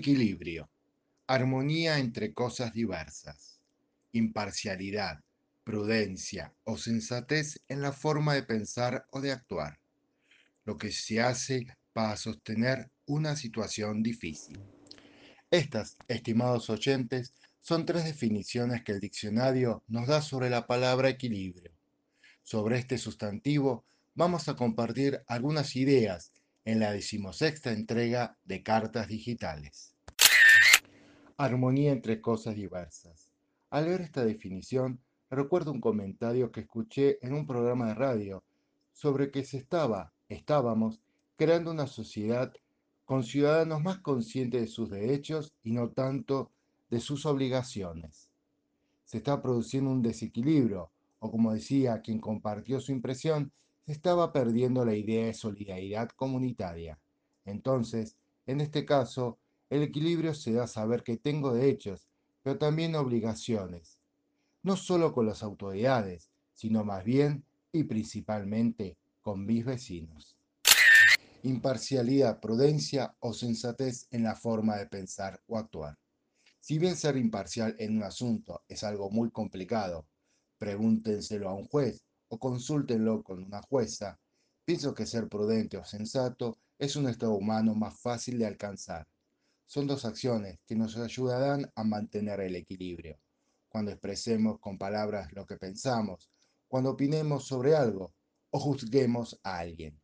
Equilibrio. Armonía entre cosas diversas. Imparcialidad, prudencia o sensatez en la forma de pensar o de actuar. Lo que se hace para sostener una situación difícil. Estas, estimados oyentes, son tres definiciones que el diccionario nos da sobre la palabra equilibrio. Sobre este sustantivo vamos a compartir algunas ideas en la decimosexta entrega de Cartas Digitales. Armonía entre cosas diversas. Al ver esta definición, recuerdo un comentario que escuché en un programa de radio sobre que se estaba, estábamos, creando una sociedad con ciudadanos más conscientes de sus derechos y no tanto de sus obligaciones. Se está produciendo un desequilibrio, o como decía quien compartió su impresión, estaba perdiendo la idea de solidaridad comunitaria. Entonces, en este caso, el equilibrio se da a saber que tengo derechos, pero también obligaciones, no solo con las autoridades, sino más bien y principalmente con mis vecinos. Imparcialidad, prudencia o sensatez en la forma de pensar o actuar. Si bien ser imparcial en un asunto es algo muy complicado, pregúntenselo a un juez o consúltenlo con una jueza, pienso que ser prudente o sensato es un estado humano más fácil de alcanzar. Son dos acciones que nos ayudarán a mantener el equilibrio. Cuando expresemos con palabras lo que pensamos, cuando opinemos sobre algo o juzguemos a alguien,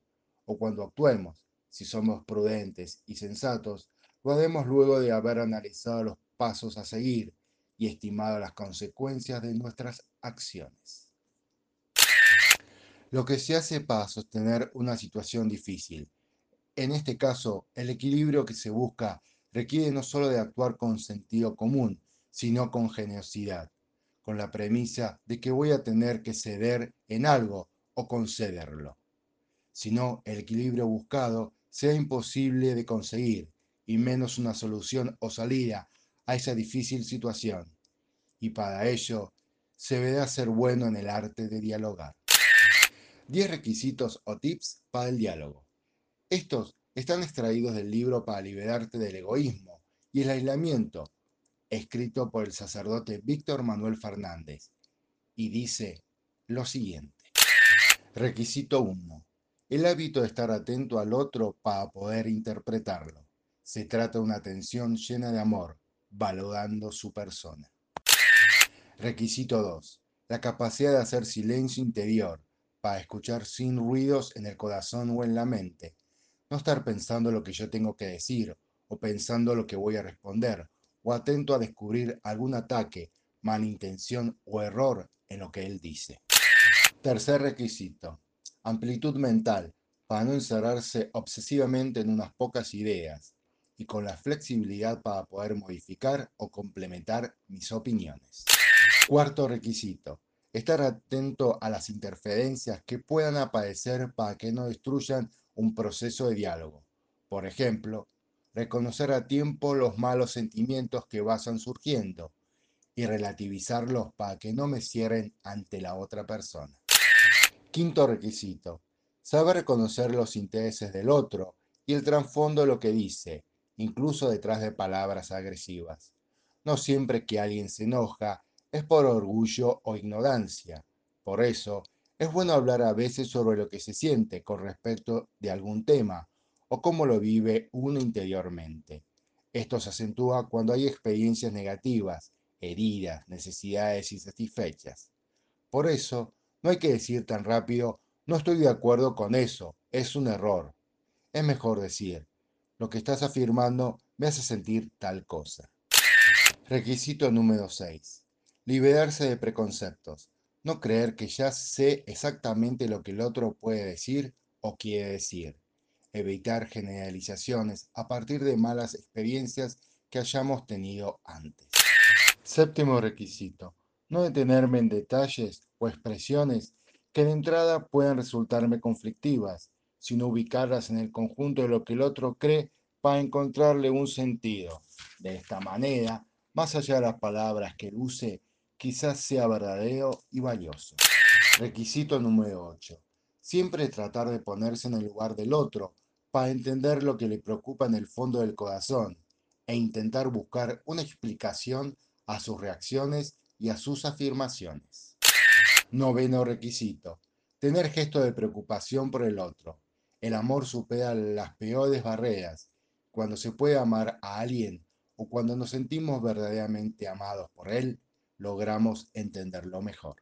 o cuando actuemos, si somos prudentes y sensatos, lo haremos luego de haber analizado los pasos a seguir y estimado las consecuencias de nuestras acciones. Lo que se hace para sostener una situación difícil. En este caso, el equilibrio que se busca requiere no solo de actuar con sentido común, sino con generosidad, con la premisa de que voy a tener que ceder en algo o concederlo. Si no, el equilibrio buscado sea imposible de conseguir y menos una solución o salida a esa difícil situación. Y para ello se debe ser bueno en el arte de dialogar. 10 requisitos o tips para el diálogo. Estos están extraídos del libro Para liberarte del egoísmo y el aislamiento, escrito por el sacerdote Víctor Manuel Fernández, y dice lo siguiente. Requisito 1. El hábito de estar atento al otro para poder interpretarlo. Se trata de una atención llena de amor, valorando su persona. Requisito 2. La capacidad de hacer silencio interior para escuchar sin ruidos en el corazón o en la mente. No estar pensando lo que yo tengo que decir o pensando lo que voy a responder o atento a descubrir algún ataque, malintención o error en lo que él dice. Tercer requisito. Amplitud mental para no encerrarse obsesivamente en unas pocas ideas y con la flexibilidad para poder modificar o complementar mis opiniones. Cuarto requisito. Estar atento a las interferencias que puedan aparecer para que no destruyan un proceso de diálogo. Por ejemplo, reconocer a tiempo los malos sentimientos que vayan surgiendo y relativizarlos para que no me cierren ante la otra persona. Quinto requisito. Saber reconocer los intereses del otro y el trasfondo de lo que dice, incluso detrás de palabras agresivas. No siempre que alguien se enoja es por orgullo o ignorancia. Por eso, es bueno hablar a veces sobre lo que se siente con respecto de algún tema o cómo lo vive uno interiormente. Esto se acentúa cuando hay experiencias negativas, heridas, necesidades insatisfechas. Por eso, no hay que decir tan rápido, no estoy de acuerdo con eso, es un error. Es mejor decir, lo que estás afirmando me hace sentir tal cosa. Requisito número 6. Liberarse de preconceptos. No creer que ya sé exactamente lo que el otro puede decir o quiere decir. Evitar generalizaciones a partir de malas experiencias que hayamos tenido antes. Séptimo requisito. No detenerme en detalles o expresiones que de entrada puedan resultarme conflictivas sino ubicarlas en el conjunto de lo que el otro cree para encontrarle un sentido. De esta manera, más allá de las palabras que use, quizás sea verdadero y valioso. Requisito número 8. Siempre tratar de ponerse en el lugar del otro para entender lo que le preocupa en el fondo del corazón e intentar buscar una explicación a sus reacciones y a sus afirmaciones. Noveno requisito. Tener gesto de preocupación por el otro. El amor supera las peores barreras. Cuando se puede amar a alguien o cuando nos sentimos verdaderamente amados por él, logramos entenderlo mejor.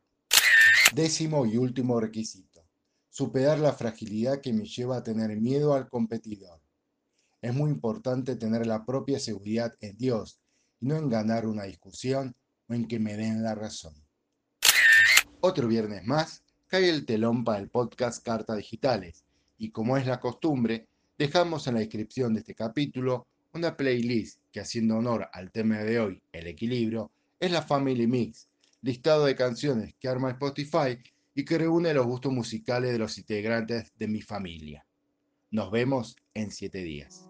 Décimo y último requisito. Superar la fragilidad que me lleva a tener miedo al competidor. Es muy importante tener la propia seguridad en Dios y no en ganar una discusión o en que me den la razón. Otro viernes más cae el telón para el podcast Cartas Digitales y como es la costumbre, dejamos en la descripción de este capítulo una playlist que haciendo honor al tema de hoy, el equilibrio, es la Family Mix, listado de canciones que arma Spotify y que reúne los gustos musicales de los integrantes de mi familia. Nos vemos en siete días.